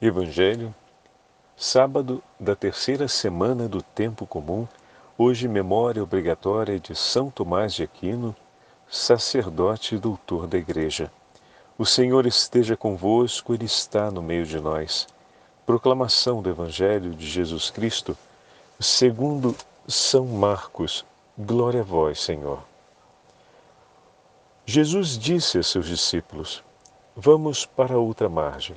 Evangelho, sábado da terceira semana do tempo comum, hoje memória obrigatória de São Tomás de Aquino, sacerdote e doutor da Igreja. O Senhor esteja convosco, Ele está no meio de nós. Proclamação do Evangelho de Jesus Cristo, segundo São Marcos. Glória a vós, Senhor. Jesus disse a seus discípulos: Vamos para outra margem.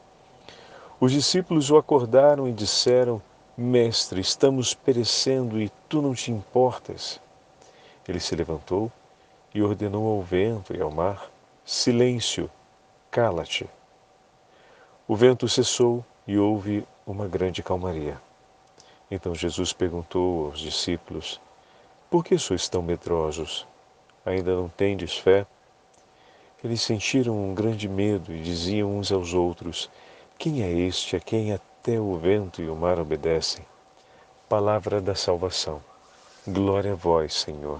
Os discípulos o acordaram e disseram: Mestre, estamos perecendo e tu não te importas. Ele se levantou e ordenou ao vento e ao mar: Silêncio, cala-te. O vento cessou e houve uma grande calmaria. Então Jesus perguntou aos discípulos: Por que sois tão medrosos? Ainda não tendes fé? Eles sentiram um grande medo e diziam uns aos outros: quem é este a quem até o vento e o mar obedecem? Palavra da salvação. Glória a vós, Senhor.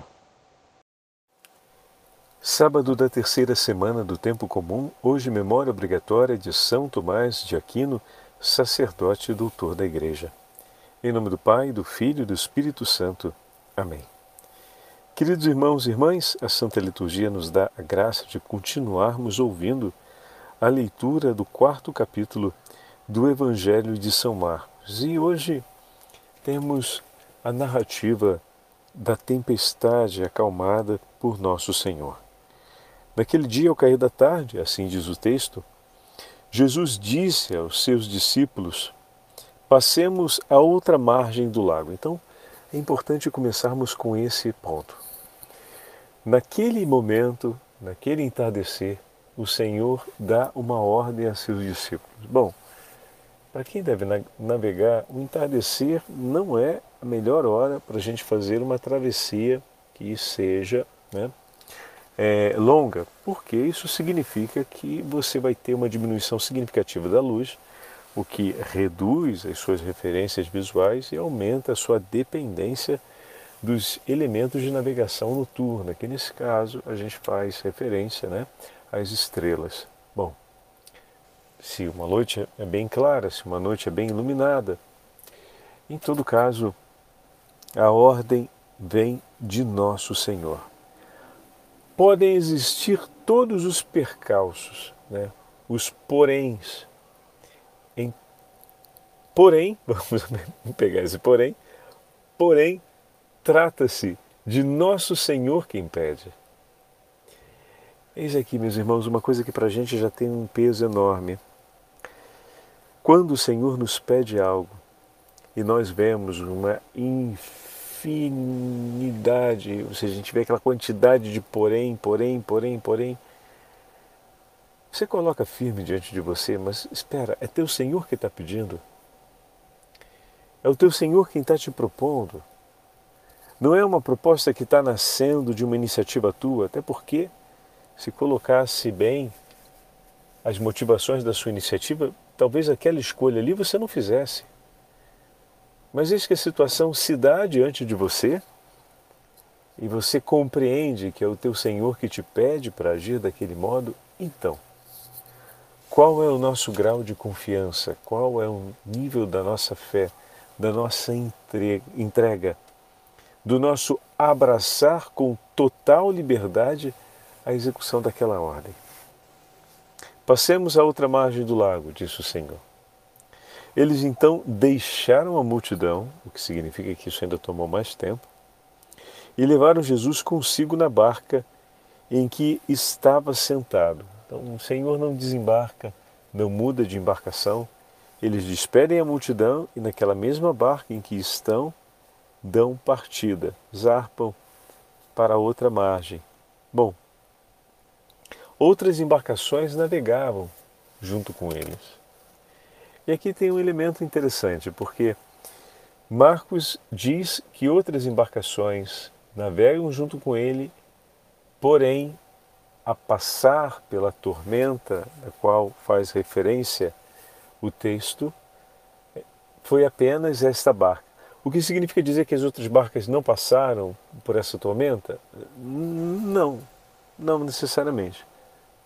Sábado da terceira semana do tempo comum, hoje memória obrigatória de São Tomás de Aquino, sacerdote e doutor da Igreja. Em nome do Pai, do Filho e do Espírito Santo. Amém. Queridos irmãos e irmãs, a Santa Liturgia nos dá a graça de continuarmos ouvindo a leitura do quarto capítulo do Evangelho de São Marcos. E hoje temos a narrativa da tempestade acalmada por Nosso Senhor. Naquele dia, ao cair da tarde, assim diz o texto, Jesus disse aos seus discípulos: Passemos a outra margem do lago. Então, é importante começarmos com esse ponto. Naquele momento, naquele entardecer, o Senhor dá uma ordem a seus discípulos. Bom, para quem deve navegar, o entardecer não é a melhor hora para a gente fazer uma travessia que seja né, é, longa, porque isso significa que você vai ter uma diminuição significativa da luz, o que reduz as suas referências visuais e aumenta a sua dependência dos elementos de navegação noturna, que nesse caso a gente faz referência né, as estrelas. Bom, se uma noite é bem clara, se uma noite é bem iluminada, em todo caso, a ordem vem de nosso Senhor. Podem existir todos os percalços, né? os poréns. Em, porém, vamos pegar esse porém, porém, trata-se de nosso Senhor quem pede. Eis aqui, meus irmãos, uma coisa que para a gente já tem um peso enorme. Quando o Senhor nos pede algo e nós vemos uma infinidade, ou seja, a gente vê aquela quantidade de porém, porém, porém, porém, você coloca firme diante de você, mas espera, é teu Senhor que está pedindo? É o teu Senhor quem está te propondo? Não é uma proposta que está nascendo de uma iniciativa tua, até porque se colocasse bem as motivações da sua iniciativa, talvez aquela escolha ali você não fizesse. Mas eis que a situação se dá diante de você e você compreende que é o teu Senhor que te pede para agir daquele modo, então, qual é o nosso grau de confiança? Qual é o nível da nossa fé, da nossa entrega, do nosso abraçar com total liberdade a execução daquela ordem. Passemos à outra margem do lago, disse o Senhor. Eles então deixaram a multidão, o que significa que isso ainda tomou mais tempo, e levaram Jesus consigo na barca em que estava sentado. Então o Senhor não desembarca, não muda de embarcação. Eles despedem a multidão e naquela mesma barca em que estão, dão partida, zarpam para outra margem. Bom, Outras embarcações navegavam junto com eles. E aqui tem um elemento interessante, porque Marcos diz que outras embarcações navegam junto com ele, porém, a passar pela tormenta, da qual faz referência o texto, foi apenas esta barca. O que significa dizer que as outras barcas não passaram por essa tormenta? Não, não necessariamente.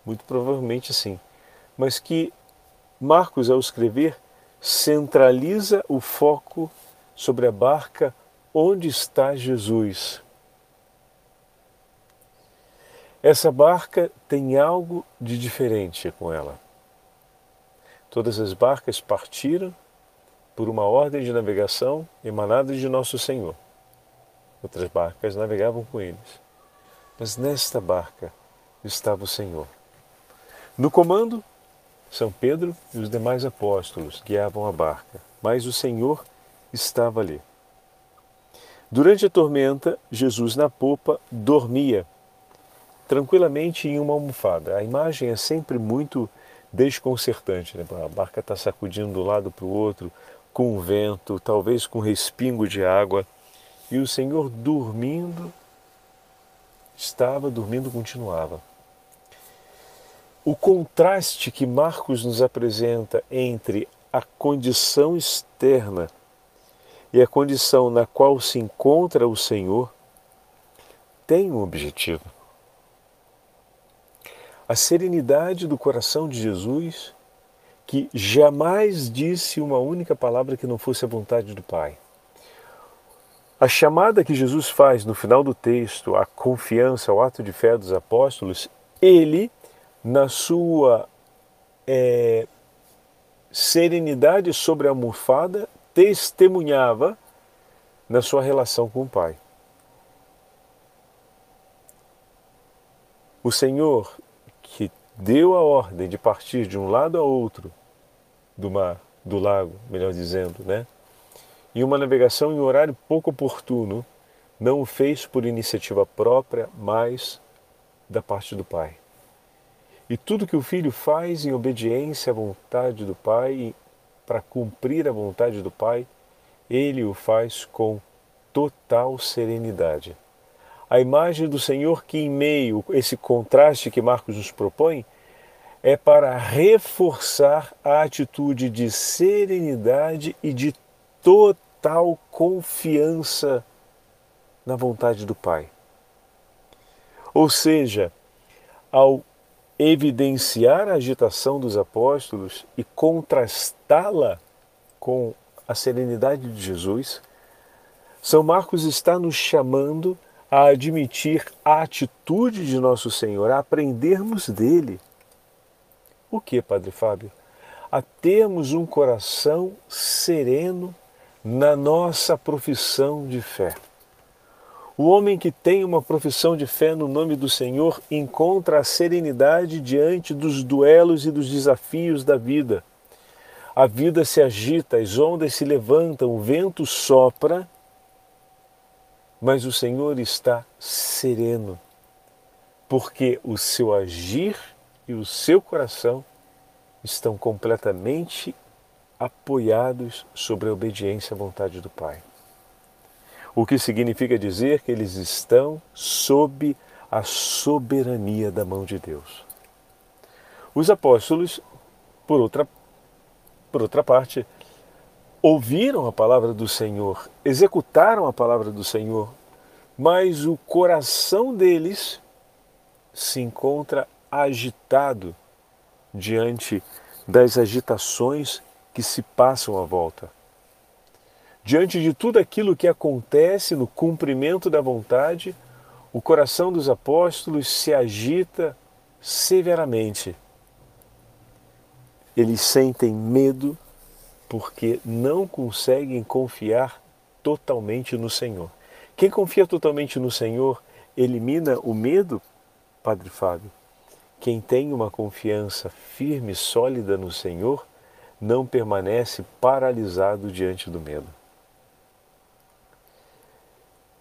Muito provavelmente sim. Mas que Marcos, ao escrever, centraliza o foco sobre a barca onde está Jesus. Essa barca tem algo de diferente com ela. Todas as barcas partiram por uma ordem de navegação emanada de Nosso Senhor. Outras barcas navegavam com eles. Mas nesta barca estava o Senhor. No comando, São Pedro e os demais apóstolos guiavam a barca, mas o Senhor estava ali. Durante a tormenta, Jesus na popa dormia tranquilamente em uma almofada. A imagem é sempre muito desconcertante. Né? A barca está sacudindo um lado para o outro, com vento, talvez com respingo de água, e o Senhor dormindo, estava dormindo, continuava. O contraste que Marcos nos apresenta entre a condição externa e a condição na qual se encontra o Senhor tem um objetivo. A serenidade do coração de Jesus, que jamais disse uma única palavra que não fosse a vontade do Pai. A chamada que Jesus faz no final do texto, a confiança, o ato de fé dos apóstolos, ele, na sua é, serenidade sobre a almofada, testemunhava na sua relação com o Pai. O Senhor que deu a ordem de partir de um lado a outro do mar, do lago, melhor dizendo, né? Em uma navegação em horário pouco oportuno, não o fez por iniciativa própria, mas da parte do Pai. E tudo que o filho faz em obediência à vontade do Pai, para cumprir a vontade do Pai, ele o faz com total serenidade a imagem do Senhor que, em meio a esse contraste que Marcos nos propõe, é para reforçar a atitude de serenidade e de total confiança na vontade do Pai. Ou seja, ao evidenciar a agitação dos apóstolos e contrastá-la com a serenidade de Jesus, São Marcos está nos chamando a admitir a atitude de nosso Senhor, a aprendermos dele. O que, Padre Fábio? A termos um coração sereno na nossa profissão de fé. O homem que tem uma profissão de fé no nome do Senhor encontra a serenidade diante dos duelos e dos desafios da vida. A vida se agita, as ondas se levantam, o vento sopra mas o Senhor está sereno, porque o seu agir e o seu coração estão completamente apoiados sobre a obediência à vontade do Pai. O que significa dizer que eles estão sob a soberania da mão de Deus. Os apóstolos, por outra, por outra parte, ouviram a palavra do Senhor, executaram a palavra do Senhor, mas o coração deles se encontra agitado diante das agitações que se passam à volta. Diante de tudo aquilo que acontece no cumprimento da vontade, o coração dos apóstolos se agita severamente. Eles sentem medo porque não conseguem confiar totalmente no Senhor. Quem confia totalmente no Senhor elimina o medo, Padre Fábio. Quem tem uma confiança firme sólida no Senhor não permanece paralisado diante do medo.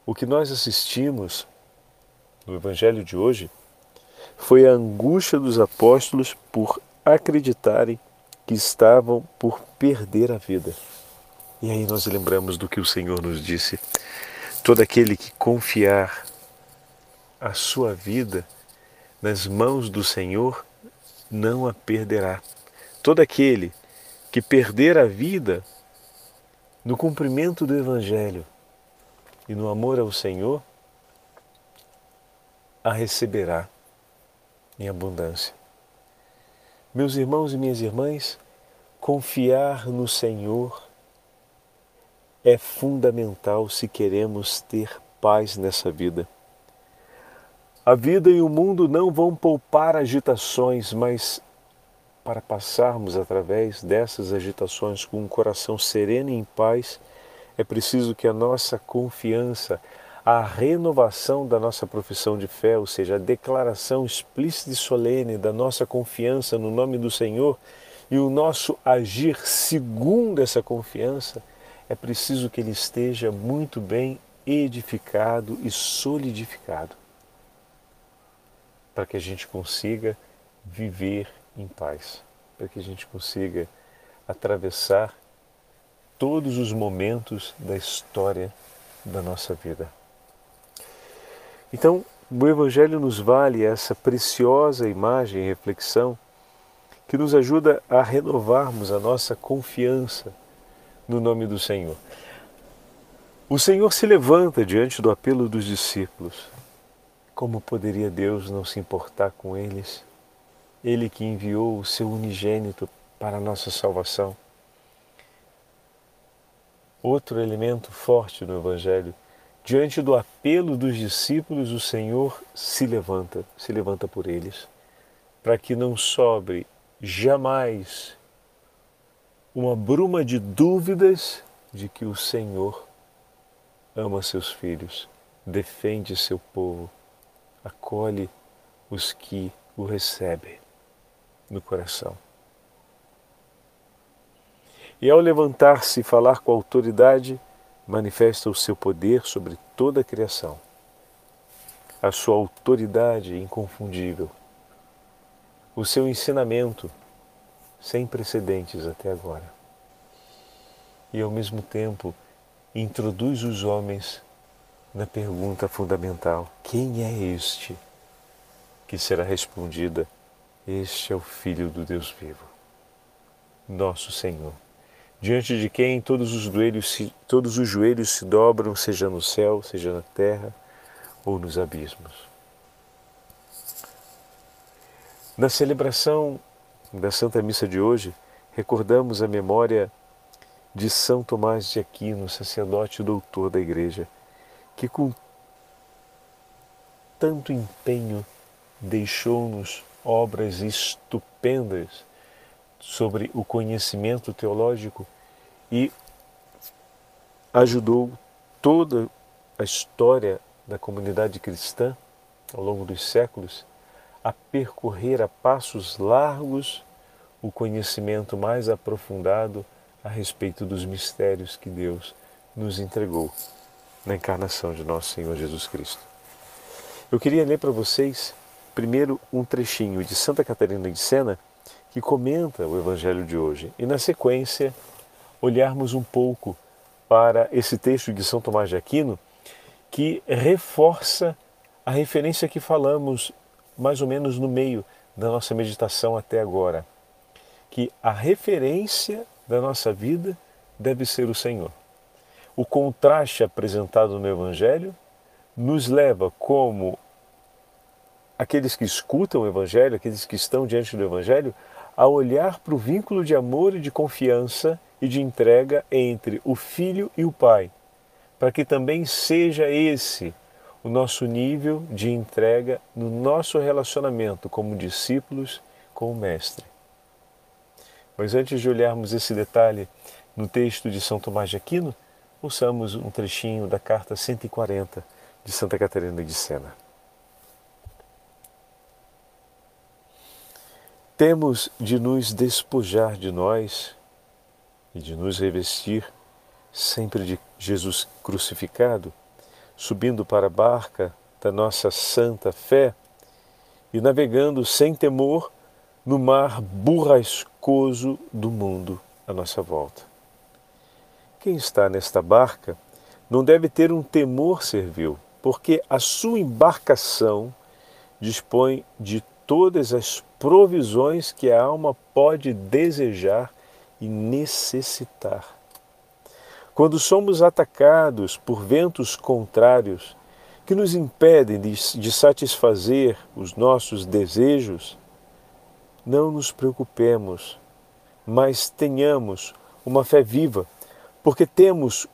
O que nós assistimos no Evangelho de hoje foi a angústia dos apóstolos por acreditarem que estavam por perder a vida. E aí nós lembramos do que o Senhor nos disse: todo aquele que confiar a sua vida nas mãos do Senhor não a perderá. Todo aquele que perder a vida no cumprimento do Evangelho e no amor ao Senhor, a receberá em abundância. Meus irmãos e minhas irmãs, confiar no Senhor é fundamental se queremos ter paz nessa vida. A vida e o mundo não vão poupar agitações, mas para passarmos através dessas agitações com um coração sereno e em paz, é preciso que a nossa confiança, a renovação da nossa profissão de fé, ou seja, a declaração explícita e solene da nossa confiança no nome do Senhor e o nosso agir segundo essa confiança, é preciso que ele esteja muito bem edificado e solidificado para que a gente consiga viver em paz, para que a gente consiga atravessar todos os momentos da história da nossa vida. Então, o Evangelho nos vale essa preciosa imagem e reflexão que nos ajuda a renovarmos a nossa confiança no nome do Senhor. O Senhor se levanta diante do apelo dos discípulos. Como poderia Deus não se importar com eles? Ele que enviou o seu unigênito para a nossa salvação. Outro elemento forte no Evangelho, diante do apelo dos discípulos, o Senhor se levanta, se levanta por eles, para que não sobre jamais uma bruma de dúvidas de que o Senhor ama seus filhos, defende seu povo, acolhe os que o recebem no coração. E ao levantar-se e falar com autoridade, manifesta o seu poder sobre toda a criação, a sua autoridade inconfundível, o seu ensinamento sem precedentes até agora. E ao mesmo tempo introduz os homens na pergunta fundamental: quem é este? Que será respondida: Este é o Filho do Deus vivo, nosso Senhor, diante de quem todos os joelhos se, todos os joelhos se dobram, seja no céu, seja na terra ou nos abismos. Na celebração da Santa Missa de hoje, recordamos a memória de São Tomás de Aquino, sacerdote e doutor da Igreja, que com tanto empenho deixou-nos obras estupendas sobre o conhecimento teológico e ajudou toda a história da comunidade cristã ao longo dos séculos a percorrer a passos largos o conhecimento mais aprofundado a respeito dos mistérios que Deus nos entregou na encarnação de nosso Senhor Jesus Cristo. Eu queria ler para vocês primeiro um trechinho de Santa Catarina de Sena que comenta o Evangelho de hoje e, na sequência, olharmos um pouco para esse texto de São Tomás de Aquino que reforça a referência que falamos mais ou menos no meio da nossa meditação até agora que a referência da nossa vida deve ser o Senhor. O contraste apresentado no Evangelho nos leva, como aqueles que escutam o Evangelho, aqueles que estão diante do Evangelho, a olhar para o vínculo de amor e de confiança e de entrega entre o Filho e o Pai, para que também seja esse o nosso nível de entrega no nosso relacionamento como discípulos com o Mestre. Mas antes de olharmos esse detalhe no texto de São Tomás de Aquino, ouçamos um trechinho da carta 140 de Santa Catarina de Sena. Temos de nos despojar de nós e de nos revestir sempre de Jesus crucificado, subindo para a barca da nossa santa fé e navegando sem temor no mar burrascoso do mundo à nossa volta. quem está nesta barca não deve ter um temor servil, porque a sua embarcação dispõe de todas as provisões que a alma pode desejar e necessitar. Quando somos atacados por ventos contrários que nos impedem de, de satisfazer os nossos desejos, não nos preocupemos, mas tenhamos uma fé viva, porque temos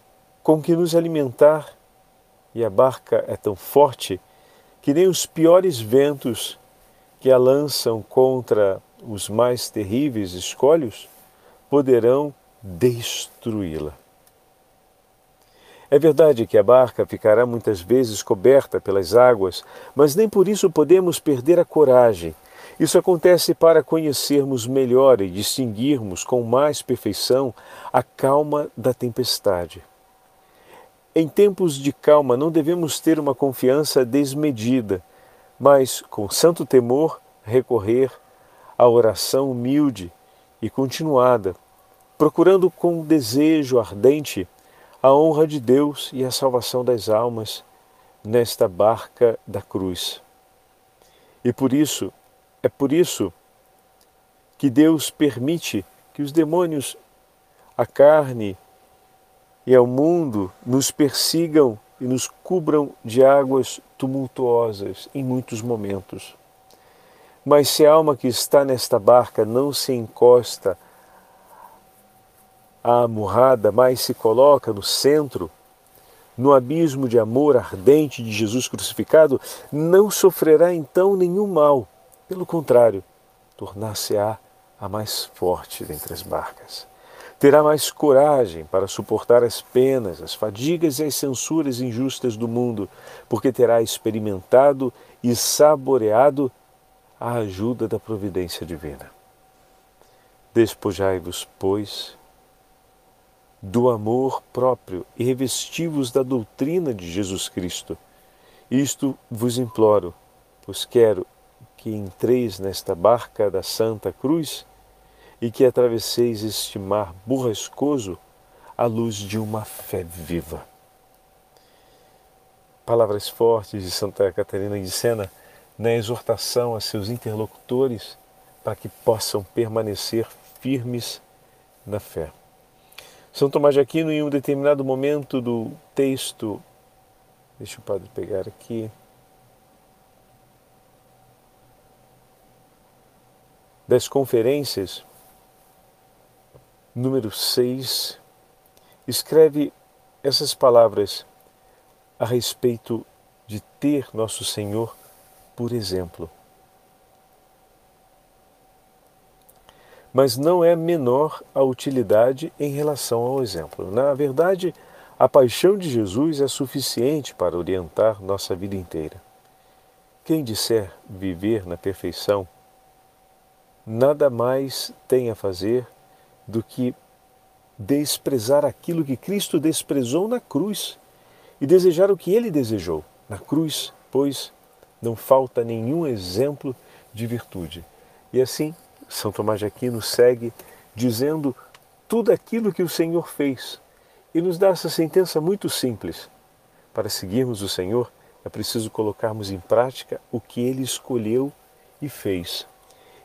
com que nos alimentar e a barca é tão forte que nem os piores ventos que a lançam contra os mais terríveis escolhos poderão destruí-la. É verdade que a barca ficará muitas vezes coberta pelas águas, mas nem por isso podemos perder a coragem. Isso acontece para conhecermos melhor e distinguirmos com mais perfeição a calma da tempestade. Em tempos de calma não devemos ter uma confiança desmedida, mas com santo temor recorrer à oração humilde e continuada, procurando com desejo ardente a honra de Deus e a salvação das almas nesta barca da cruz. E por isso, é por isso que Deus permite que os demônios, a carne e ao mundo nos persigam e nos cubram de águas tumultuosas em muitos momentos. Mas se a alma que está nesta barca não se encosta à amurrada, mas se coloca no centro, no abismo de amor ardente de Jesus crucificado, não sofrerá então nenhum mal. Pelo contrário, tornar-se-á a mais forte dentre as barcas terá mais coragem para suportar as penas, as fadigas e as censuras injustas do mundo, porque terá experimentado e saboreado a ajuda da providência divina. Despojai-vos, pois, do amor próprio e revesti-vos da doutrina de Jesus Cristo. Isto vos imploro, pois quero que entreis nesta barca da Santa Cruz e que atravesseis este mar burrascoso à luz de uma fé viva. Palavras fortes de Santa Catarina de Sena na exortação a seus interlocutores para que possam permanecer firmes na fé. São Tomás de Aquino, em um determinado momento do texto, deixa o padre pegar aqui, das conferências, número 6, escreve essas palavras a respeito de ter nosso Senhor por exemplo. Mas não é menor a utilidade em relação ao exemplo. Na verdade, a paixão de Jesus é suficiente para orientar nossa vida inteira. Quem disser viver na perfeição, nada mais tem a fazer do que desprezar aquilo que Cristo desprezou na cruz e desejar o que ele desejou. Na cruz, pois, não falta nenhum exemplo de virtude. E assim, São Tomás de Aquino segue dizendo tudo aquilo que o Senhor fez e nos dá essa sentença muito simples. Para seguirmos o Senhor, é preciso colocarmos em prática o que ele escolheu e fez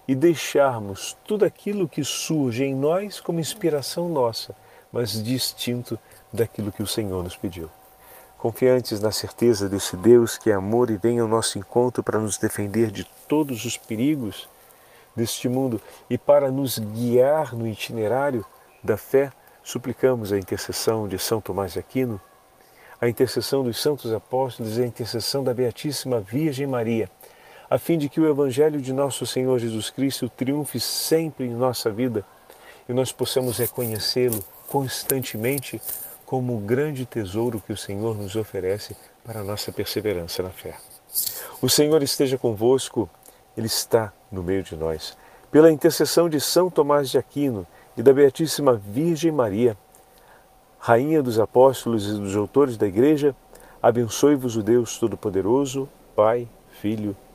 e deixarmos tudo aquilo que surge em nós como inspiração nossa, mas distinto daquilo que o Senhor nos pediu. Confiantes na certeza desse Deus que é amor e vem ao nosso encontro para nos defender de todos os perigos deste mundo e para nos guiar no itinerário da fé, suplicamos a intercessão de São Tomás de Aquino, a intercessão dos santos apóstolos e a intercessão da Beatíssima Virgem Maria a fim de que o Evangelho de nosso Senhor Jesus Cristo triunfe sempre em nossa vida e nós possamos reconhecê-lo constantemente como o grande tesouro que o Senhor nos oferece para a nossa perseverança na fé. O Senhor esteja convosco, Ele está no meio de nós. Pela intercessão de São Tomás de Aquino e da Beatíssima Virgem Maria, Rainha dos Apóstolos e dos Autores da Igreja, abençoe-vos o Deus Todo-Poderoso, Pai, Filho